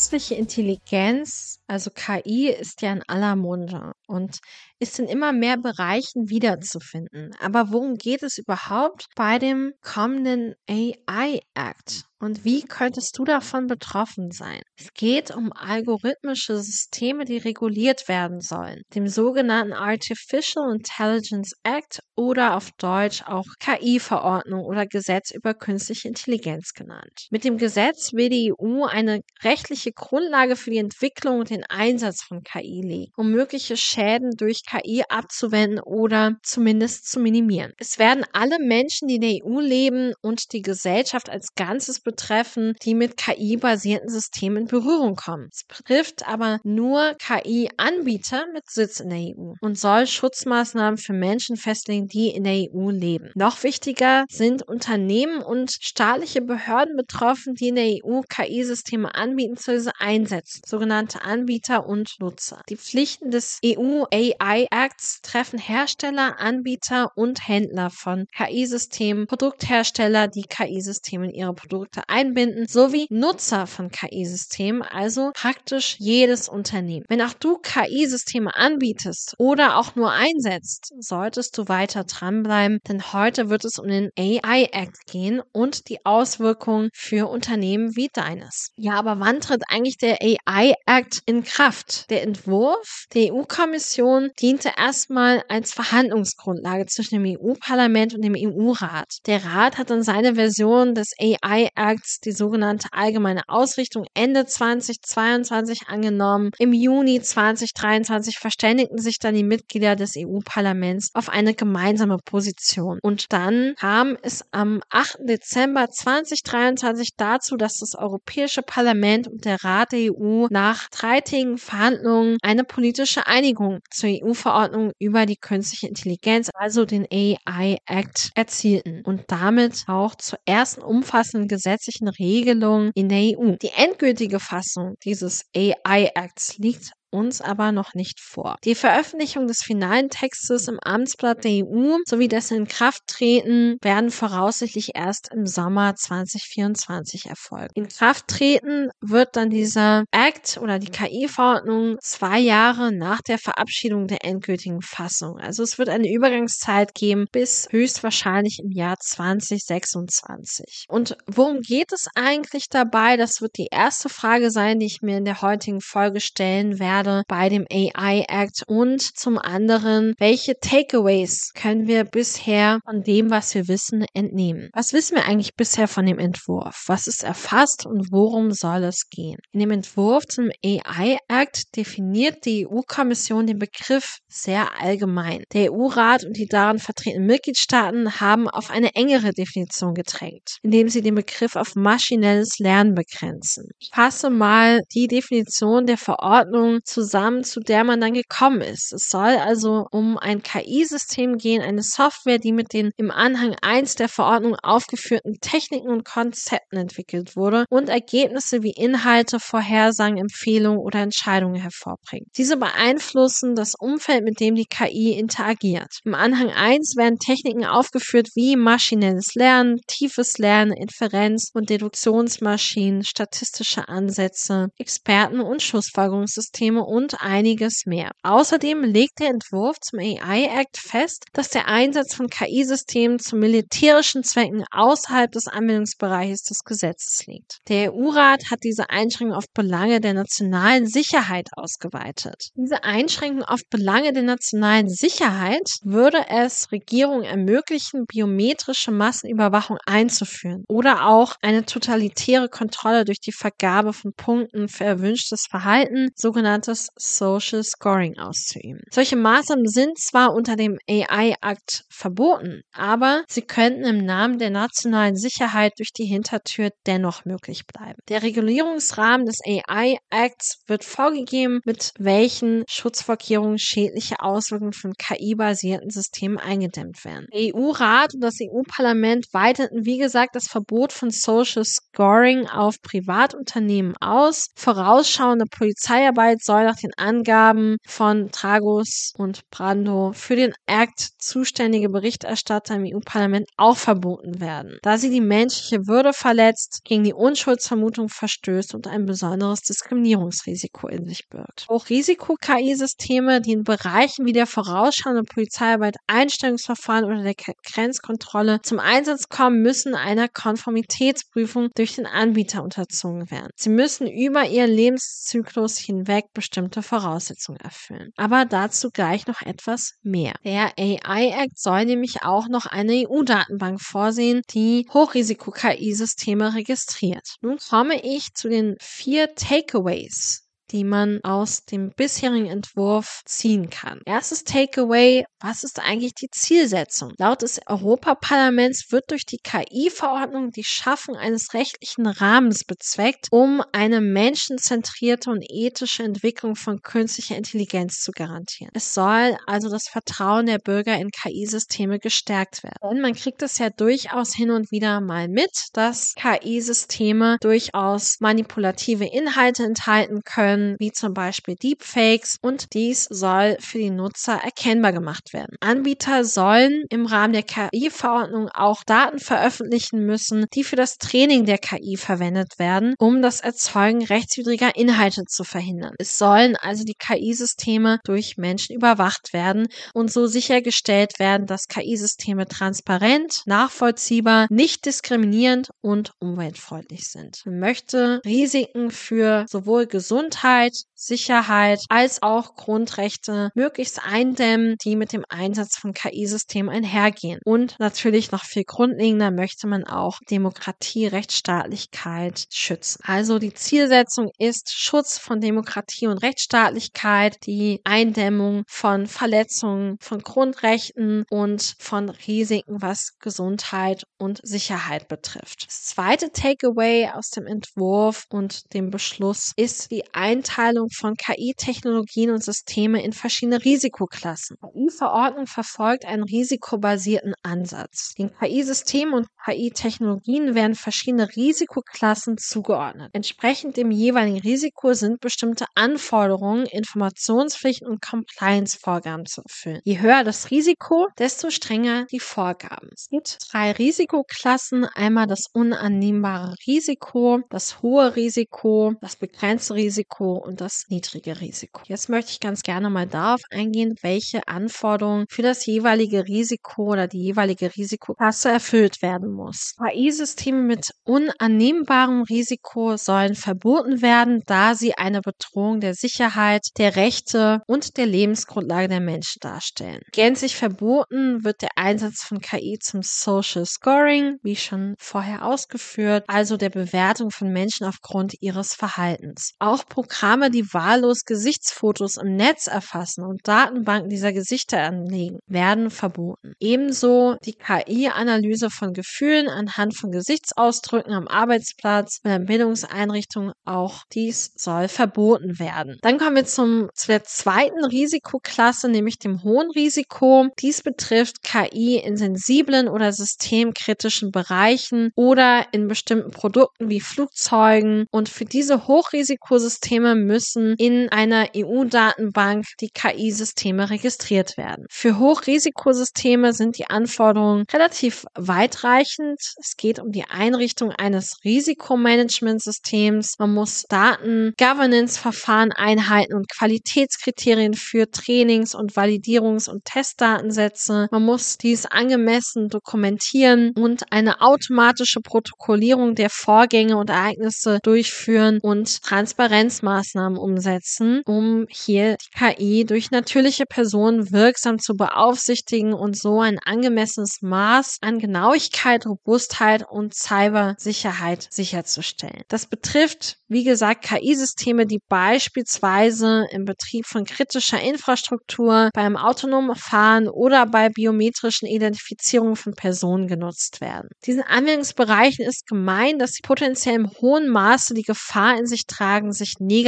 Künstliche Intelligenz, also KI, ist ja in aller Munde. Und ist in immer mehr Bereichen wiederzufinden. Aber worum geht es überhaupt bei dem kommenden AI Act? Und wie könntest du davon betroffen sein? Es geht um algorithmische Systeme, die reguliert werden sollen, dem sogenannten Artificial Intelligence Act oder auf Deutsch auch KI-Verordnung oder Gesetz über künstliche Intelligenz genannt. Mit dem Gesetz will die EU eine rechtliche Grundlage für die Entwicklung und den Einsatz von KI legen, um mögliche Schäden durch KI abzuwenden oder zumindest zu minimieren. Es werden alle Menschen, die in der EU leben und die Gesellschaft als Ganzes betreffen, die mit KI-basierten Systemen in Berührung kommen. Es betrifft aber nur KI-Anbieter mit Sitz in der EU und soll Schutzmaßnahmen für Menschen festlegen, die in der EU leben. Noch wichtiger sind Unternehmen und staatliche Behörden betroffen, die in der EU KI-Systeme anbieten bzw. einsetzen, sogenannte Anbieter und Nutzer. Die Pflichten des EU AI Acts treffen Hersteller, Anbieter und Händler von KI-Systemen, Produkthersteller, die KI-Systeme in ihre Produkte einbinden, sowie Nutzer von KI-Systemen, also praktisch jedes Unternehmen. Wenn auch du KI-Systeme anbietest oder auch nur einsetzt, solltest du weiter dranbleiben, denn heute wird es um den AI Act gehen und die Auswirkungen für Unternehmen wie deines. Ja, aber wann tritt eigentlich der AI Act in Kraft? Der Entwurf der EU-Kommission, die diente erstmal als Verhandlungsgrundlage zwischen dem EU-Parlament und dem EU-Rat. Der Rat hat dann seine Version des AI-Acts, die sogenannte allgemeine Ausrichtung, Ende 2022 angenommen. Im Juni 2023 verständigten sich dann die Mitglieder des EU-Parlaments auf eine gemeinsame Position. Und dann kam es am 8. Dezember 2023 dazu, dass das Europäische Parlament und der Rat der EU nach dreitägigen Verhandlungen eine politische Einigung zur EU verordnung über die künstliche Intelligenz, also den AI Act, erzielten und damit auch zur ersten umfassenden gesetzlichen Regelung in der EU. Die endgültige Fassung dieses AI Acts liegt uns aber noch nicht vor. Die Veröffentlichung des finalen Textes im Amtsblatt der EU sowie dessen Inkrafttreten werden voraussichtlich erst im Sommer 2024 erfolgen. In Kraft treten wird dann dieser Act oder die KI-Verordnung zwei Jahre nach der Verabschiedung der endgültigen Fassung. Also es wird eine Übergangszeit geben bis höchstwahrscheinlich im Jahr 2026. Und worum geht es eigentlich dabei? Das wird die erste Frage sein, die ich mir in der heutigen Folge stellen werde gerade bei dem AI Act und zum anderen, welche Takeaways können wir bisher von dem, was wir wissen, entnehmen? Was wissen wir eigentlich bisher von dem Entwurf? Was ist erfasst und worum soll es gehen? In dem Entwurf zum AI Act definiert die EU-Kommission den Begriff sehr allgemein. Der EU-Rat und die daran vertretenen Mitgliedstaaten haben auf eine engere Definition gedrängt, indem sie den Begriff auf maschinelles Lernen begrenzen. Ich fasse mal die Definition der Verordnung zusammen, zu der man dann gekommen ist. Es soll also um ein KI-System gehen, eine Software, die mit den im Anhang 1 der Verordnung aufgeführten Techniken und Konzepten entwickelt wurde und Ergebnisse wie Inhalte, Vorhersagen, Empfehlungen oder Entscheidungen hervorbringt. Diese beeinflussen das Umfeld, mit dem die KI interagiert. Im Anhang 1 werden Techniken aufgeführt wie maschinelles Lernen, tiefes Lernen, Inferenz und Deduktionsmaschinen, statistische Ansätze, Experten- und Schlussfolgerungssysteme Systeme und einiges mehr. Außerdem legt der Entwurf zum AI Act fest, dass der Einsatz von KI-Systemen zu militärischen Zwecken außerhalb des Anwendungsbereiches des Gesetzes liegt. Der EU-Rat hat diese Einschränkung auf Belange der nationalen Sicherheit ausgeweitet. Diese Einschränkung auf Belange der nationalen Sicherheit würde es Regierungen ermöglichen, biometrische Massenüberwachung einzuführen oder auch eine totalitäre Kontrolle durch die Vergabe von Punkten für erwünschtes Verhalten, sogenannte sogenanntes Social Scoring auszuüben. Solche Maßnahmen sind zwar unter dem AI-Akt verboten, aber sie könnten im Namen der nationalen Sicherheit durch die Hintertür dennoch möglich bleiben. Der Regulierungsrahmen des AI-Acts wird vorgegeben, mit welchen Schutzvorkehrungen schädliche Auswirkungen von KI-basierten Systemen eingedämmt werden. Der EU-Rat und das EU-Parlament weiteten, wie gesagt, das Verbot von Social Scoring auf Privatunternehmen aus. Vorausschauende Polizeiarbeit soll nach den Angaben von Tragos und Brando für den Act zuständige Berichterstatter im EU-Parlament auch verboten werden, da sie die menschliche Würde verletzt, gegen die Unschuldsvermutung verstößt und ein besonderes Diskriminierungsrisiko in sich birgt. Hochrisiko-KI-Systeme, die in Bereichen wie der vorausschauenden Polizeiarbeit, Einstellungsverfahren oder der Grenzkontrolle zum Einsatz kommen, müssen einer Konformitätsprüfung durch den Anbieter unterzogen werden. Sie müssen über ihren Lebenszyklus hinweg bestimmte Voraussetzungen erfüllen. Aber dazu gleich noch etwas mehr. Der AI Act soll nämlich auch noch eine EU-Datenbank vorsehen, die Hochrisiko-KI-Systeme registriert. Nun komme ich zu den vier Takeaways die man aus dem bisherigen Entwurf ziehen kann. Erstes Takeaway, was ist eigentlich die Zielsetzung? Laut des Europaparlaments wird durch die KI-Verordnung die Schaffung eines rechtlichen Rahmens bezweckt, um eine menschenzentrierte und ethische Entwicklung von künstlicher Intelligenz zu garantieren. Es soll also das Vertrauen der Bürger in KI-Systeme gestärkt werden. Denn man kriegt es ja durchaus hin und wieder mal mit, dass KI-Systeme durchaus manipulative Inhalte enthalten können können, wie zum Beispiel Deepfakes und dies soll für die Nutzer erkennbar gemacht werden. Anbieter sollen im Rahmen der KI-Verordnung auch Daten veröffentlichen müssen, die für das Training der KI verwendet werden, um das Erzeugen rechtswidriger Inhalte zu verhindern. Es sollen also die KI-Systeme durch Menschen überwacht werden und so sichergestellt werden, dass KI-Systeme transparent, nachvollziehbar, nicht diskriminierend und umweltfreundlich sind. Man möchte Risiken für sowohl Gesundheit Gesundheit, Sicherheit als auch Grundrechte möglichst eindämmen, die mit dem Einsatz von KI-Systemen einhergehen. Und natürlich noch viel grundlegender möchte man auch Demokratie, Rechtsstaatlichkeit schützen. Also die Zielsetzung ist Schutz von Demokratie und Rechtsstaatlichkeit, die Eindämmung von Verletzungen von Grundrechten und von Risiken, was Gesundheit und Sicherheit betrifft. Das zweite Takeaway aus dem Entwurf und dem Beschluss ist die Einteilung Einteilung von KI-Technologien und Systeme in verschiedene Risikoklassen. Die KI-Verordnung verfolgt einen risikobasierten Ansatz. Den KI-Systemen und KI-Technologien werden verschiedene Risikoklassen zugeordnet. Entsprechend dem jeweiligen Risiko sind bestimmte Anforderungen, Informationspflichten und Compliance-Vorgaben zu erfüllen. Je höher das Risiko, desto strenger die Vorgaben. Es gibt drei Risikoklassen. Einmal das unannehmbare Risiko, das hohe Risiko, das begrenzte Risiko und das niedrige Risiko. Jetzt möchte ich ganz gerne mal darauf eingehen, welche Anforderungen für das jeweilige Risiko oder die jeweilige Risikoklasse erfüllt werden muss. KI-Systeme mit unannehmbarem Risiko sollen verboten werden, da sie eine Bedrohung der Sicherheit, der Rechte und der Lebensgrundlage der Menschen darstellen. Gänzlich verboten wird der Einsatz von KI zum Social Scoring, wie schon vorher ausgeführt, also der Bewertung von Menschen aufgrund ihres Verhaltens. Auch Programme Programme, die wahllos Gesichtsfotos im Netz erfassen und Datenbanken dieser Gesichter anlegen, werden verboten. Ebenso die KI-Analyse von Gefühlen anhand von Gesichtsausdrücken am Arbeitsplatz oder in Bildungseinrichtungen, auch dies soll verboten werden. Dann kommen wir zum, zu der zweiten Risikoklasse, nämlich dem hohen Risiko. Dies betrifft KI in sensiblen oder systemkritischen Bereichen oder in bestimmten Produkten wie Flugzeugen. Und für diese Hochrisikosysteme Systeme müssen in einer EU-Datenbank die KI-Systeme registriert werden. Für Hochrisikosysteme sind die Anforderungen relativ weitreichend. Es geht um die Einrichtung eines Risikomanagementsystems. Man muss Daten, Governance-Verfahren einhalten und Qualitätskriterien für Trainings- und Validierungs- und Testdatensätze. Man muss dies angemessen dokumentieren und eine automatische Protokollierung der Vorgänge und Ereignisse durchführen und Transparenz machen Kontrollmaßnahmen umsetzen, um hier die KI durch natürliche Personen wirksam zu beaufsichtigen und so ein angemessenes Maß an Genauigkeit, Robustheit und Cybersicherheit sicherzustellen. Das betrifft, wie gesagt, KI-Systeme, die beispielsweise im Betrieb von kritischer Infrastruktur, beim autonomen Fahren oder bei biometrischen Identifizierungen von Personen genutzt werden. Diesen Anwendungsbereichen ist gemein, dass sie potenziell im hohen Maße die Gefahr in sich tragen, sich negativ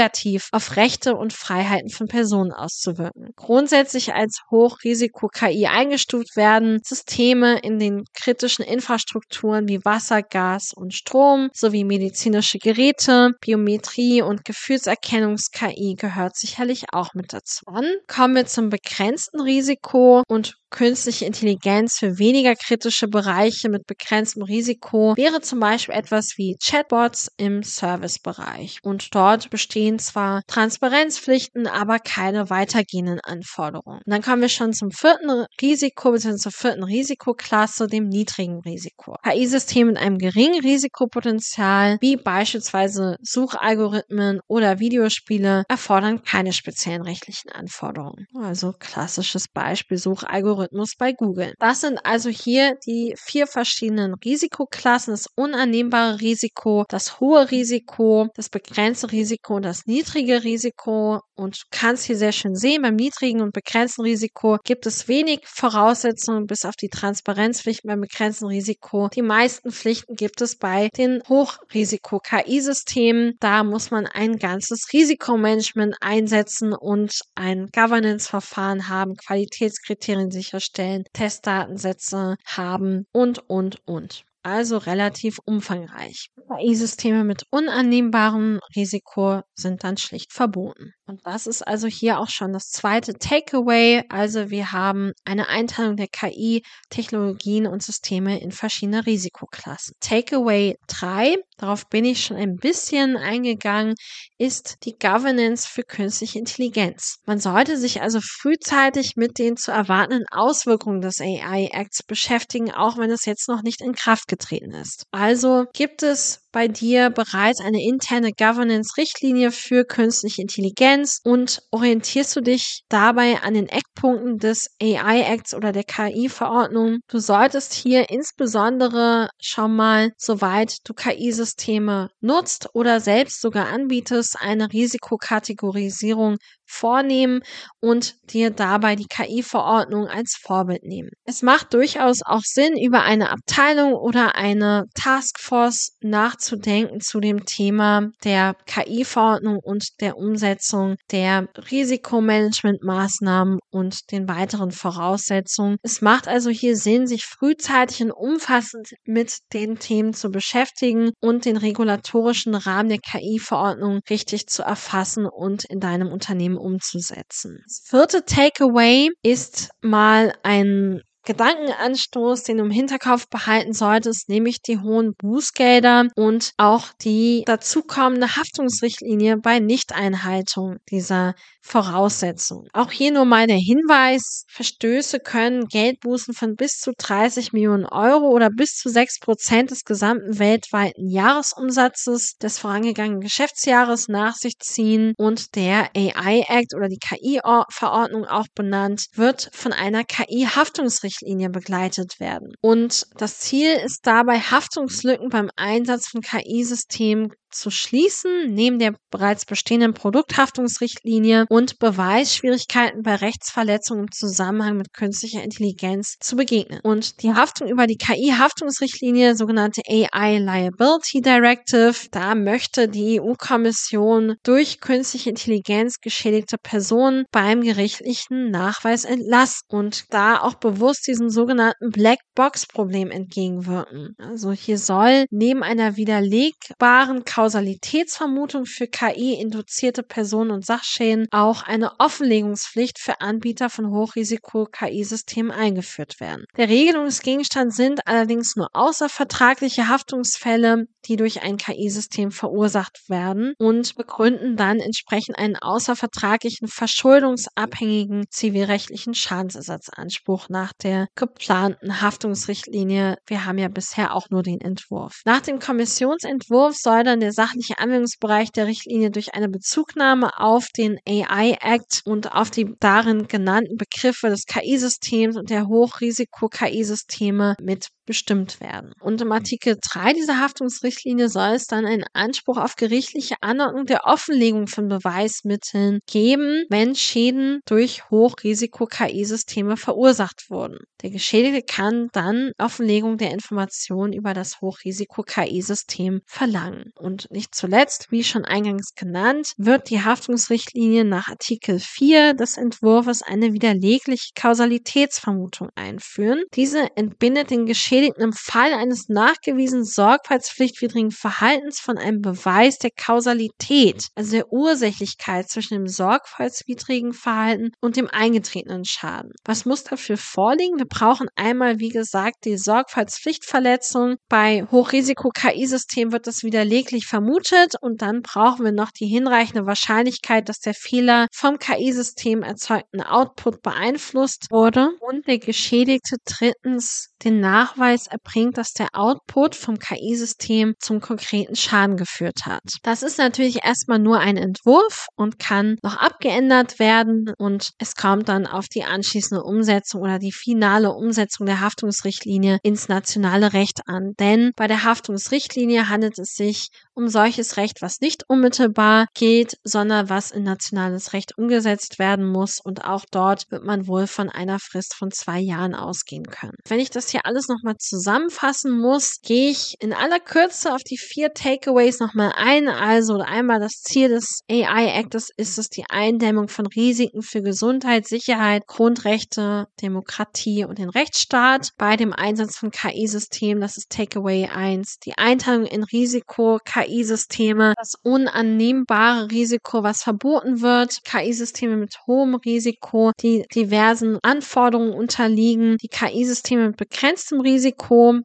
auf Rechte und Freiheiten von Personen auszuwirken. Grundsätzlich als Hochrisiko-KI eingestuft werden Systeme in den kritischen Infrastrukturen wie Wasser, Gas und Strom sowie medizinische Geräte, Biometrie und Gefühlserkennungs-KI gehört sicherlich auch mit dazu. Dann kommen wir zum begrenzten Risiko und künstliche Intelligenz für weniger kritische Bereiche mit begrenztem Risiko wäre zum Beispiel etwas wie Chatbots im Servicebereich. Und dort bestehen zwar Transparenzpflichten, aber keine weitergehenden Anforderungen. Und dann kommen wir schon zum vierten Risiko bzw. zur vierten Risikoklasse, dem niedrigen Risiko. KI-Systeme mit einem geringen Risikopotenzial, wie beispielsweise Suchalgorithmen oder Videospiele, erfordern keine speziellen rechtlichen Anforderungen. Also klassisches Beispiel Suchalgorithmen Algorithmus bei Google. Das sind also hier die vier verschiedenen Risikoklassen. Das unannehmbare Risiko, das hohe Risiko, das begrenzte Risiko und das niedrige Risiko. Und du kannst hier sehr schön sehen, beim niedrigen und begrenzten Risiko gibt es wenig Voraussetzungen bis auf die Transparenzpflichten beim begrenzten Risiko. Die meisten Pflichten gibt es bei den Hochrisiko-KI-Systemen. Da muss man ein ganzes Risikomanagement einsetzen und ein Governance-Verfahren haben, Qualitätskriterien sich sicherstellen, Testdatensätze haben und, und, und also relativ umfangreich. KI-Systeme mit unannehmbarem Risiko sind dann schlicht verboten. Und das ist also hier auch schon das zweite Takeaway. Also wir haben eine Einteilung der KI-Technologien und Systeme in verschiedene Risikoklassen. Takeaway 3, darauf bin ich schon ein bisschen eingegangen, ist die Governance für künstliche Intelligenz. Man sollte sich also frühzeitig mit den zu erwartenden Auswirkungen des AI-Acts beschäftigen, auch wenn es jetzt noch nicht in Kraft getreten ist. Also gibt es bei dir bereits eine interne Governance-Richtlinie für künstliche Intelligenz und orientierst du dich dabei an den Eckpunkten des AI-Acts oder der KI-Verordnung. Du solltest hier insbesondere schon mal, soweit du KI-Systeme nutzt oder selbst sogar anbietest, eine Risikokategorisierung vornehmen und dir dabei die KI-Verordnung als Vorbild nehmen. Es macht durchaus auch Sinn, über eine Abteilung oder eine Taskforce nachzudenken zu dem Thema der KI-Verordnung und der Umsetzung der Risikomanagementmaßnahmen und den weiteren Voraussetzungen. Es macht also hier Sinn, sich frühzeitig und umfassend mit den Themen zu beschäftigen und den regulatorischen Rahmen der KI-Verordnung richtig zu erfassen und in deinem Unternehmen umzusetzen. Das vierte Takeaway ist mal ein Gedankenanstoß, den du im Hinterkopf behalten solltest, nämlich die hohen Bußgelder und auch die dazukommende Haftungsrichtlinie bei Nichteinhaltung dieser Voraussetzungen. Auch hier nur mal der Hinweis, Verstöße können Geldbußen von bis zu 30 Millionen Euro oder bis zu 6 Prozent des gesamten weltweiten Jahresumsatzes des vorangegangenen Geschäftsjahres nach sich ziehen und der AI Act oder die KI-Verordnung auch benannt, wird von einer KI-Haftungsrichtlinie begleitet werden. Und das Ziel ist dabei, Haftungslücken beim Einsatz von KI-Systemen zu schließen, neben der bereits bestehenden Produkthaftungsrichtlinie und Beweisschwierigkeiten bei Rechtsverletzungen im Zusammenhang mit künstlicher Intelligenz zu begegnen. Und die Haftung über die KI-Haftungsrichtlinie, sogenannte AI Liability Directive, da möchte die EU-Kommission durch künstliche Intelligenz geschädigte Personen beim gerichtlichen Nachweis entlassen und da auch bewusst diesem sogenannten Black Box Problem entgegenwirken. Also hier soll neben einer widerlegbaren Kausalitätsvermutung für KI-induzierte Personen- und Sachschäden auch eine Offenlegungspflicht für Anbieter von Hochrisiko-KI-Systemen eingeführt werden. Der Regelungsgegenstand sind allerdings nur außervertragliche Haftungsfälle, die durch ein KI-System verursacht werden und begründen dann entsprechend einen außervertraglichen verschuldungsabhängigen zivilrechtlichen Schadensersatzanspruch nach der geplanten Haftungsrichtlinie. Wir haben ja bisher auch nur den Entwurf. Nach dem Kommissionsentwurf soll dann der der sachliche Anwendungsbereich der Richtlinie durch eine Bezugnahme auf den AI Act und auf die darin genannten Begriffe des KI-Systems und der Hochrisiko-KI-Systeme mit bestimmt werden. Und im Artikel 3 dieser Haftungsrichtlinie soll es dann einen Anspruch auf gerichtliche Anordnung der Offenlegung von Beweismitteln geben, wenn Schäden durch Hochrisiko-KI-Systeme verursacht wurden. Der Geschädigte kann dann Offenlegung der Informationen über das Hochrisiko-KI-System verlangen. Und nicht zuletzt, wie schon eingangs genannt, wird die Haftungsrichtlinie nach Artikel 4 des Entwurfs eine widerlegliche Kausalitätsvermutung einführen. Diese entbindet den Geschädigten im Fall eines nachgewiesenen sorgfaltspflichtwidrigen Verhaltens von einem Beweis der Kausalität, also der Ursächlichkeit zwischen dem sorgfaltswidrigen Verhalten und dem eingetretenen Schaden. Was muss dafür vorliegen? Wir brauchen einmal, wie gesagt, die Sorgfaltspflichtverletzung. Bei Hochrisiko-KI-Systemen wird das widerleglich vermutet und dann brauchen wir noch die hinreichende Wahrscheinlichkeit, dass der Fehler vom KI-System erzeugten Output beeinflusst wurde und der Geschädigte drittens den Nachweis erbringt, dass der Output vom KI-System zum konkreten Schaden geführt hat. Das ist natürlich erstmal nur ein Entwurf und kann noch abgeändert werden und es kommt dann auf die anschließende Umsetzung oder die finale Umsetzung der Haftungsrichtlinie ins nationale Recht an. Denn bei der Haftungsrichtlinie handelt es sich um solches Recht, was nicht unmittelbar gilt, sondern was in nationales Recht umgesetzt werden muss. Und auch dort wird man wohl von einer Frist von zwei Jahren ausgehen können. Wenn ich das hier alles nochmal zusammenfassen muss, gehe ich in aller Kürze auf die vier Takeaways nochmal ein. Also einmal das Ziel des AI Actes ist es die Eindämmung von Risiken für Gesundheit, Sicherheit, Grundrechte, Demokratie und den Rechtsstaat bei dem Einsatz von KI-Systemen. Das ist Takeaway 1. Die Einteilung in Risiko, KI-Systeme, das unannehmbare Risiko, was verboten wird, KI-Systeme mit hohem Risiko, die diversen Anforderungen unterliegen, die KI-Systeme mit begrenztem Risiko,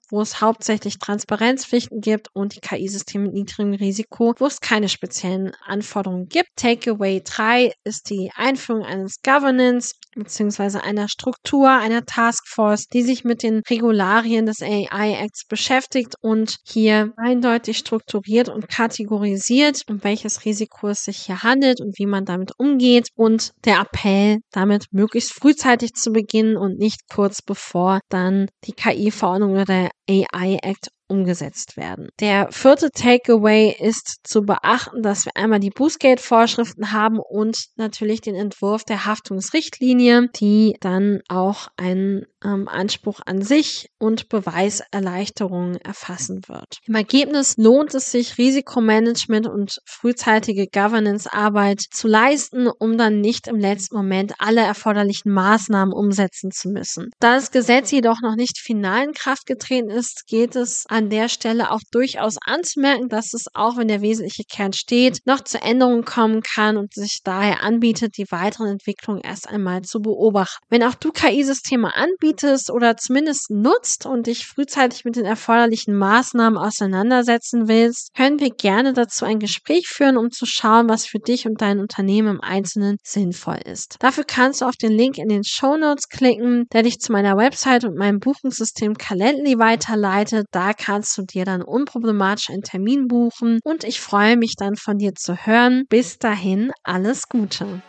wo es hauptsächlich Transparenzpflichten gibt und die KI-Systeme mit niedrigem Risiko, wo es keine speziellen Anforderungen gibt. Takeaway 3 ist die Einführung eines Governance bzw. einer Struktur, einer Taskforce, die sich mit den Regularien des AI Acts beschäftigt und hier eindeutig strukturiert und kategorisiert, um welches Risiko es sich hier handelt und wie man damit umgeht und der Appell, damit möglichst frühzeitig zu beginnen und nicht kurz bevor dann die KI-Verordnung oder der AI Act umgesetzt werden. Der vierte Takeaway ist zu beachten, dass wir einmal die Bußgeldvorschriften haben und natürlich den Entwurf der Haftungsrichtlinie, die dann auch einen ähm, Anspruch an sich und Beweiserleichterungen erfassen wird. Im Ergebnis lohnt es sich, Risikomanagement und frühzeitige Governance-Arbeit zu leisten, um dann nicht im letzten Moment alle erforderlichen Maßnahmen umsetzen zu müssen. Da das Gesetz jedoch noch nicht final in Kraft getreten ist, geht es der Stelle auch durchaus anzumerken, dass es auch, wenn der wesentliche Kern steht, noch zu Änderungen kommen kann und sich daher anbietet, die weiteren Entwicklungen erst einmal zu beobachten. Wenn auch du KI-Systeme anbietest oder zumindest nutzt und dich frühzeitig mit den erforderlichen Maßnahmen auseinandersetzen willst, können wir gerne dazu ein Gespräch führen, um zu schauen, was für dich und dein Unternehmen im Einzelnen sinnvoll ist. Dafür kannst du auf den Link in den Show Notes klicken, der dich zu meiner Website und meinem Buchungssystem Calendly weiterleitet. Da kannst du dir dann unproblematisch einen Termin buchen und ich freue mich dann von dir zu hören. Bis dahin alles Gute.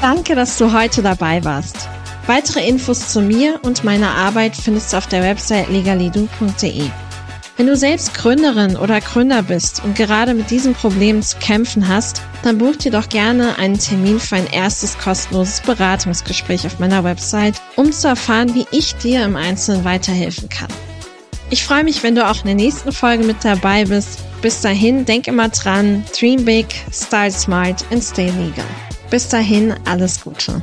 Danke, dass du heute dabei warst. Weitere Infos zu mir und meiner Arbeit findest du auf der Website legalidu.de. Wenn du selbst Gründerin oder Gründer bist und gerade mit diesem Problem zu kämpfen hast, dann buch dir doch gerne einen Termin für ein erstes kostenloses Beratungsgespräch auf meiner Website, um zu erfahren, wie ich dir im Einzelnen weiterhelfen kann. Ich freue mich, wenn du auch in der nächsten Folge mit dabei bist. Bis dahin, denk immer dran, dream big, style smart and stay legal. Bis dahin, alles Gute.